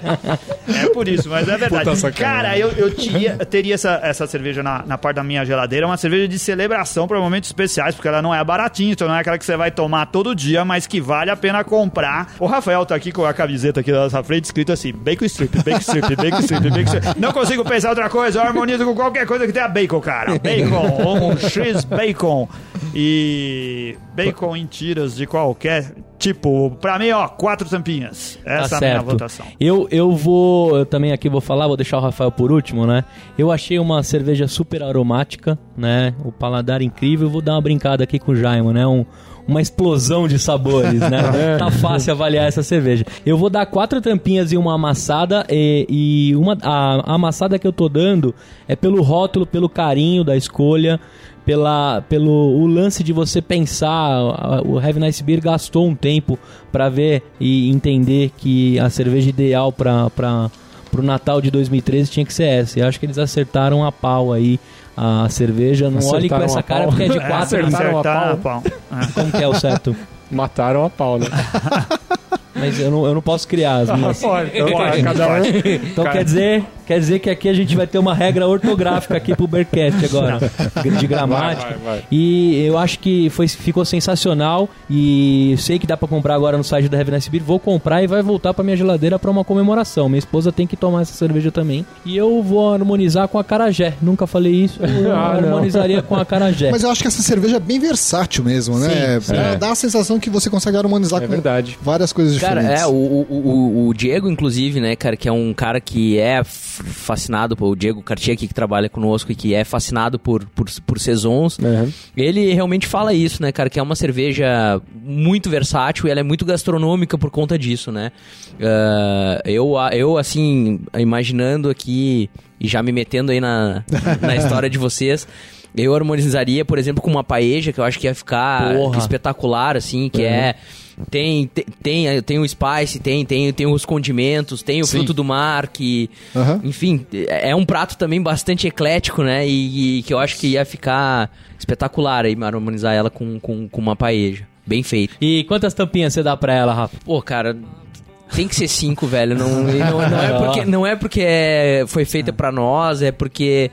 É por isso, mas é verdade. Puta. Cara, eu, eu teria, teria essa, essa cerveja na, na parte da minha geladeira, uma cerveja de celebração para momentos especiais, porque ela não é baratinha, então não é aquela que você vai tomar todo dia, mas que vale a pena comprar. O Rafael tá aqui com a camiseta aqui da nossa frente, escrito assim, bacon strip, bacon strip, bacon strip, bacon strip. Não consigo pensar outra coisa, eu harmonizo com qualquer coisa que tenha bacon, cara. Bacon, ou um X-bacon. E bacon em tiras de qualquer tipo. Pra mim, ó, quatro tampinhas. Essa é a minha votação. Eu, eu vou, eu também aqui vou falar, vou deixar o Rafael por último, né? Eu achei uma cerveja super aromática, né? O paladar incrível. Vou dar uma brincada aqui com o Jaimo, né? Um, uma explosão de sabores, né? *laughs* tá fácil avaliar essa cerveja. Eu vou dar quatro tampinhas e uma amassada e, e uma a, a amassada que eu tô dando é pelo rótulo, pelo carinho da escolha, pela, pelo o lance de você pensar. O Heavy Nice Beer gastou um tempo para ver e entender que a cerveja ideal para pro Natal de 2013 tinha que ser essa. E acho que eles acertaram a pau aí a cerveja. Não olhe com Acertaram essa cara pau. porque é de É, *laughs* quatro. acertaram a pau. a pau. É. *laughs* Como que é o certo? Mataram a pau, né? *laughs* Mas eu não, eu não posso criar as minhas. Pode, então vai, cada um. Então quer dizer, quer dizer que aqui a gente vai ter uma regra ortográfica aqui pro Bearcast agora, de gramática. Vai, vai, vai. E eu acho que foi, ficou sensacional e sei que dá pra comprar agora no site da Heavy Nice Beer. Vou comprar e vai voltar pra minha geladeira pra uma comemoração. Minha esposa tem que tomar essa cerveja também. E eu vou harmonizar com a Carajé. Nunca falei isso. Eu *laughs* Ah, não. harmonizaria com a Carajé. Mas eu acho que essa cerveja é bem versátil mesmo, né? Sim, sim. dá a sensação que você consegue harmonizar É com verdade. várias coisas Cara, diferentes. é, o, o, o, o Diego, inclusive, né, cara, que é um cara que é fascinado, por, o Diego Cartier aqui que trabalha conosco e que é fascinado por, por, por saisons, Uhum. ele realmente fala isso, né, cara, que é uma cerveja muito versátil e ela é muito gastronômica por conta disso, né. Ah, eu, eu, assim, imaginando aqui e já me metendo aí na, na *laughs* história de vocês, Eu harmonizaria, por exemplo, com uma paeja, que eu acho que ia ficar Porra. espetacular, assim, que é... Tem, tem, tem, tem o spice, tem, tem, tem os condimentos, tem o Sim. fruto do mar, que... Aham. Enfim, é é um prato também bastante eclético, né? E, e que eu acho que ia ficar espetacular aí, harmonizar ela com, com, com uma paeja. Bem feito. E quantas tampinhas você dá pra ela, Rafa? Pô, cara, tem que ser cinco, velho. Não, não, não é *laughs* porque, não é porque é- foi feita pra nós, é porque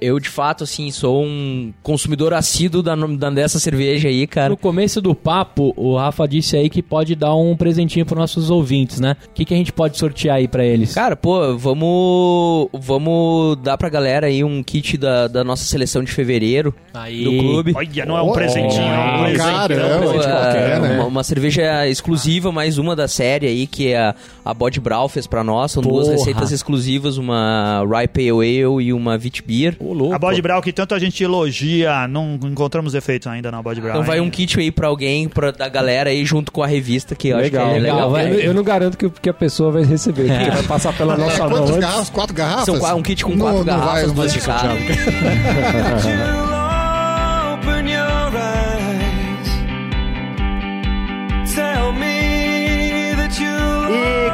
eu, de fato, assim, sou um consumidor assíduo da, da- dessa cerveja aí, cara. No começo do papo, o Rafa disse aí que pode dar um presentinho pros nossos ouvintes, né? O que, que a gente pode sortear aí pra eles? Cara, pô, vamos, vamos dar pra galera aí um kit da, da nossa seleção de fevereiro Aí. do clube. Olha, não é um presentinho, é um Oh, presente. caramba. Pô, presente é, qualquer, né? uma, uma cerveja exclusiva, mais uma da série aí, que é a, a Body Brau fez pra nós. São duas Porra. receitas exclusivas, uma Rye Pale Ale e uma Wheat Beer. Louco. A Bode Brau que tanto a gente elogia, não encontramos efeitos ainda na Bode Brau. Então vai um kit aí pra alguém, pra, da galera aí, junto com a revista, que eu Legal, acho que é legal. legal, vai. Eu, não- eu não garanto que, que a pessoa vai receber, porque vai passar pela nossa mão Quantas garrafas? Quatro garrafas? São um kit com Não- quatro não vai- garrafas, não vai duas de cada. *laughs*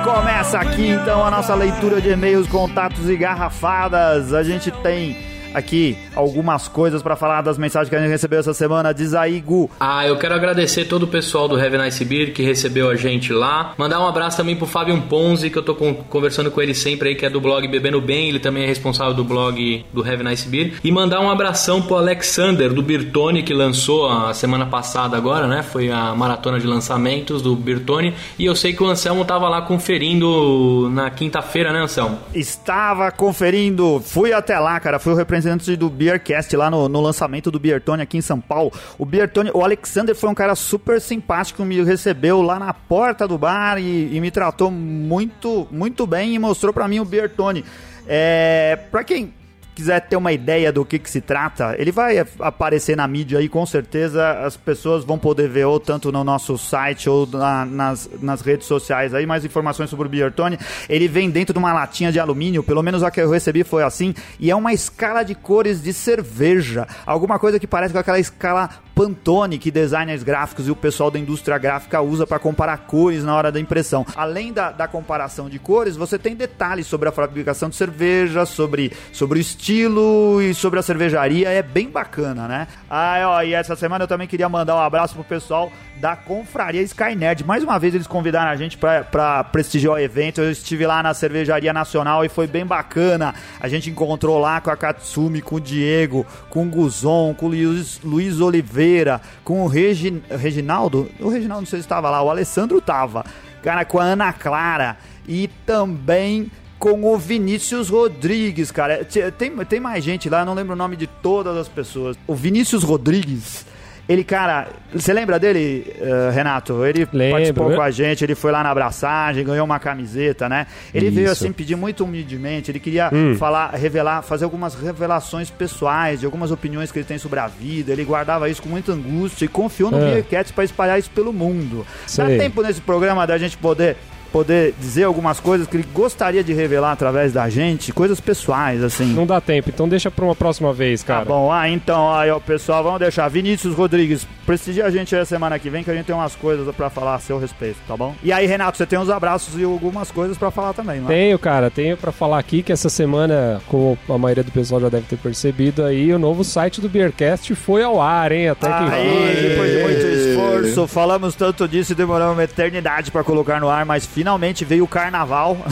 começa aqui então a nossa leitura de e-mails, contatos e garrafadas. A gente tem aqui algumas coisas pra falar das mensagens que a gente recebeu essa semana. Diz aí, Gu. Ah, eu quero agradecer todo o pessoal do Heaven Nice Beer que recebeu a gente lá. Mandar um abraço também pro Fábio Ponzi, que eu tô con- conversando com ele sempre aí, que é do blog Bebendo Bem. Ele também é responsável do blog do Heaven Nice Beer. E mandar um abração pro Alexander, do Birtone, que lançou a semana passada agora, né? Foi a maratona de lançamentos do Birtone. E eu sei que o Anselmo tava lá conferindo na quinta-feira, né, Anselmo? Estava conferindo, fui até lá, cara, fui o representante do Beercast lá no, no lançamento do Beertone aqui em São Paulo. O Beertone, o Alexander foi um cara super simpático, me recebeu lá na porta do bar e, e me tratou muito, muito bem e mostrou pra mim o Beertone. É, pra quem quiser ter uma ideia do que, que se trata, ele vai aparecer na mídia aí, com certeza as pessoas vão poder ver ou tanto no nosso site ou na- nas, nas redes sociais aí, mais informações sobre o Beertone. Ele vem dentro de uma latinha de alumínio, pelo menos a que eu recebi foi assim, e é uma escala de cores de cerveja, alguma coisa que parece com aquela escala Pantone que designers gráficos e o pessoal da indústria gráfica usa para comparar cores na hora da impressão. Além da, da comparação de cores, você tem detalhes sobre a fabricação de cerveja, sobre, sobre o estilo e sobre a cervejaria. É bem bacana, né? Ah, ó, e essa semana eu também queria mandar um abraço pro pessoal da Confraria Sky Nerd. Mais uma vez eles convidaram a gente pra prestigiar o evento. Eu estive lá na Cervejaria Nacional e foi bem bacana. A gente encontrou lá com a Katsumi, com o Diego, com o Guzon, com o Luiz, Luiz Oliveira, com o Regi, Reginaldo. O Reginaldo não sei se estava lá, o Alessandro tava. Cara, com a Ana Clara e também com o Vinícius Rodrigues, cara. Tem, tem mais gente lá, não lembro o nome de todas as pessoas. O Vinícius Rodrigues, ele, cara, você lembra dele, eh, Renato? Ele Lembro. participou com a gente, ele foi lá na abraçagem, ganhou uma camiseta, né? Ele veio Isso. assim pedir muito humildemente, ele queria falar, revelar, fazer algumas revelações pessoais, de algumas opiniões que ele tem sobre a vida. Ele guardava isso com muita angústia e confiou no É. Beercats para espalhar isso pelo mundo. Dá Sei. tempo nesse programa da gente poder poder dizer algumas coisas que ele gostaria de revelar através da gente, coisas pessoais assim. Não dá tempo, então deixa pra uma próxima vez, Tá cara. bom, ah, então, aí, ó, pessoal, vamos deixar. Vinícius Rodrigues, prestigia a gente aí a semana que vem, que a gente tem umas coisas pra falar a seu respeito, tá bom? E aí, Renato, você tem uns abraços e algumas coisas pra falar também, não é? Tenho, cara, tenho pra falar aqui que essa semana, como a maioria do pessoal já deve ter percebido aí, o novo site do Beercast foi ao ar, hein? Até que depois de muito esforço, falamos tanto disso e demorou uma eternidade pra colocar no ar, mas finalmente veio o carnaval. *laughs*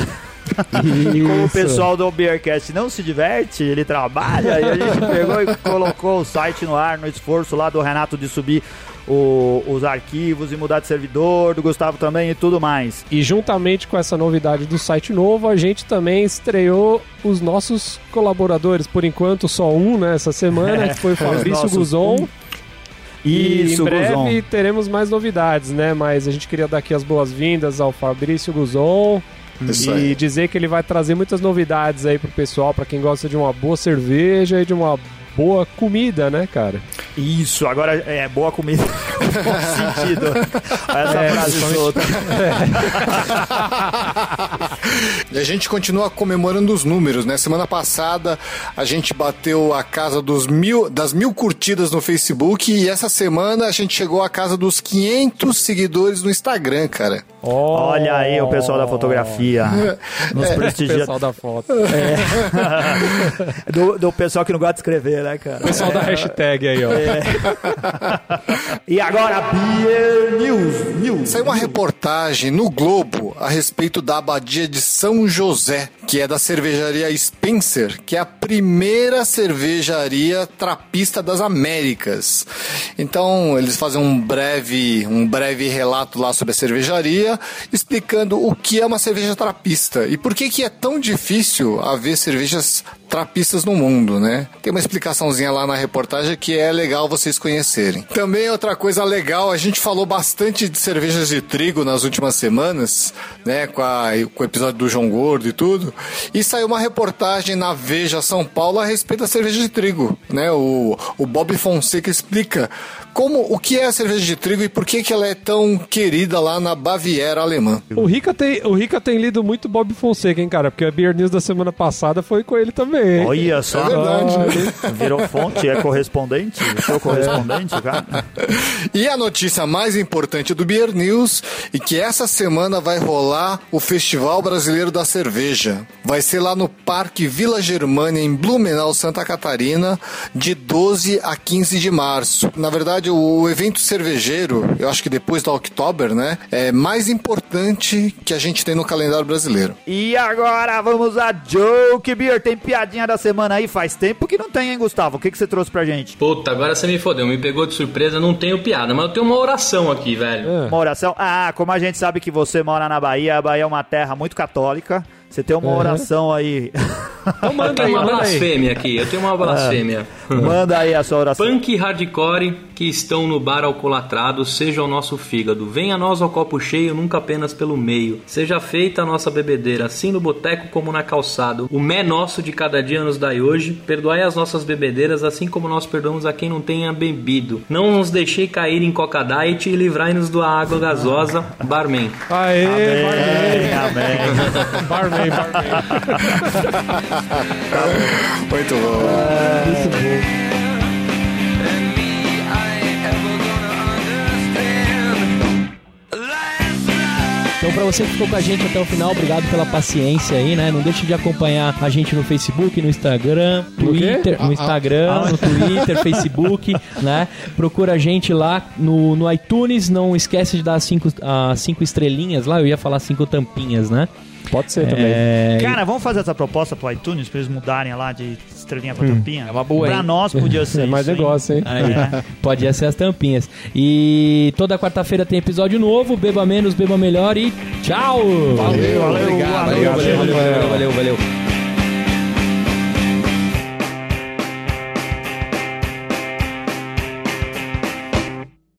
E como o pessoal do Beercast não se diverte, ele trabalha, e a gente pegou e colocou o site no ar no esforço lá do Renato de subir o- os arquivos e mudar de servidor, do Gustavo também e tudo mais. E juntamente com essa novidade do site novo, a gente também estreou os nossos colaboradores, por enquanto só um, né, essa semana, que foi o Fabrício Guzon. um. E Isso, em breve Guzon. teremos mais novidades, né? Mas a gente queria dar aqui as boas-vindas ao Fabrício Guzon Isso e aí. dizer que ele vai trazer muitas novidades aí pro pessoal, pra quem gosta de uma boa cerveja e de uma boa comida, né, cara? Isso, agora é boa comida. *laughs* Bom sentido. Essa É, frase solta. *laughs* E a gente continua comemorando os números, né? Semana passada a gente bateu a casa dos mil, das mil curtidas no Facebook e essa semana a gente chegou à casa dos 500 seguidores no Instagram, cara. Olha aí o pessoal da fotografia. *laughs* Nos O prestigia. pessoal da foto. *laughs* do, do pessoal que não gosta de escrever, né, cara? O pessoal da hashtag aí, ó. E agora, Beer News. News. Saiu uma reportagem no Globo a respeito da abadia de São José, que é da cervejaria Spencer, que é a primeira cervejaria trapista das Américas. Então, eles fazem um breve, um breve relato lá sobre a cervejaria, explicando o que é uma cerveja trapista e por que que é tão difícil haver cervejas trapistas no mundo, né? Tem uma explicaçãozinha lá na reportagem que é legal vocês conhecerem. Também outra coisa legal, a gente falou bastante de cervejas de trigo nas últimas semanas, né? Com, a- com o episódio do João Gordo e tudo. E saiu uma reportagem na Veja São Paulo a respeito da cerveja de trigo, né? O, o Bob Fonseca explica como o que é a cerveja de trigo e por que, que ela é tão querida lá na Baviera alemã. O Rica, tem, o Rica tem lido muito Bob Fonseca, hein, cara? Porque a Beer News da semana passada foi com ele também. hein? Olha só. É verdade. Virou fonte, é correspondente? Sou correspondente, cara? E a notícia mais importante do Beer News é que essa semana vai rolar o Festival Brasileiro da Cerveja. Vai ser lá no Parque Vila Germânia, em Blumenau, Santa Catarina, de 12 a 15 de março. Na verdade, o evento cervejeiro, eu acho que depois da Oktober, né, é mais importante que a gente tem no calendário brasileiro. E agora vamos a Joke Beer. Tem piadinha da semana aí? Faz tempo que não tem, hein, Gustavo? O que, que você trouxe pra gente? Puta, agora você me fodeu, me pegou de surpresa, não tenho piada, mas eu tenho uma oração aqui, velho. Uma oração? Ah, como a gente sabe que você mora na Bahia, a Bahia é uma terra muito católica. Você tem uma oração aí. Então Eu manda tenho aí, uma manda aí. blasfêmia aqui, eu tenho uma blasfêmia. Manda aí a sua oração. Punk e hardcore que estão no bar alcoolatrado, seja o nosso fígado. Venha nós ao copo cheio, nunca apenas pelo meio. Seja feita a nossa bebedeira, assim no boteco como na calçada. O mé nosso de cada dia nos dai hoje. Perdoai as nossas bebedeiras, assim como nós perdoamos a quem não tenha bebido. Não nos deixei cair em coca diet e livrai-nos da água gasosa. Barman. Aê, Amém, amém. barman, barman, barman. Muito bom. Então, pra você que ficou com a gente até o final, obrigado pela paciência aí, né? Não deixe de acompanhar a gente no Facebook, no Instagram? Twitter, no Instagram, no Twitter, *laughs* Facebook, né? Procura a gente lá no, no iTunes. Não esquece de dar as cinco, as cinco estrelinhas lá. Eu ia falar cinco tampinhas, né? Pode ser também. É, Cara, vamos fazer essa proposta pro iTunes pra eles mudarem lá de estrelinha pra tampinha? é uma boa, Pra hein? nós podia ser *laughs* É mais isso, negócio, hein? Aí, *laughs* pode ser as tampinhas. E toda quarta-feira tem episódio novo. Beba menos, beba melhor e tchau! Valeu, valeu, Obrigado, valeu, valeu, valeu, valeu. valeu.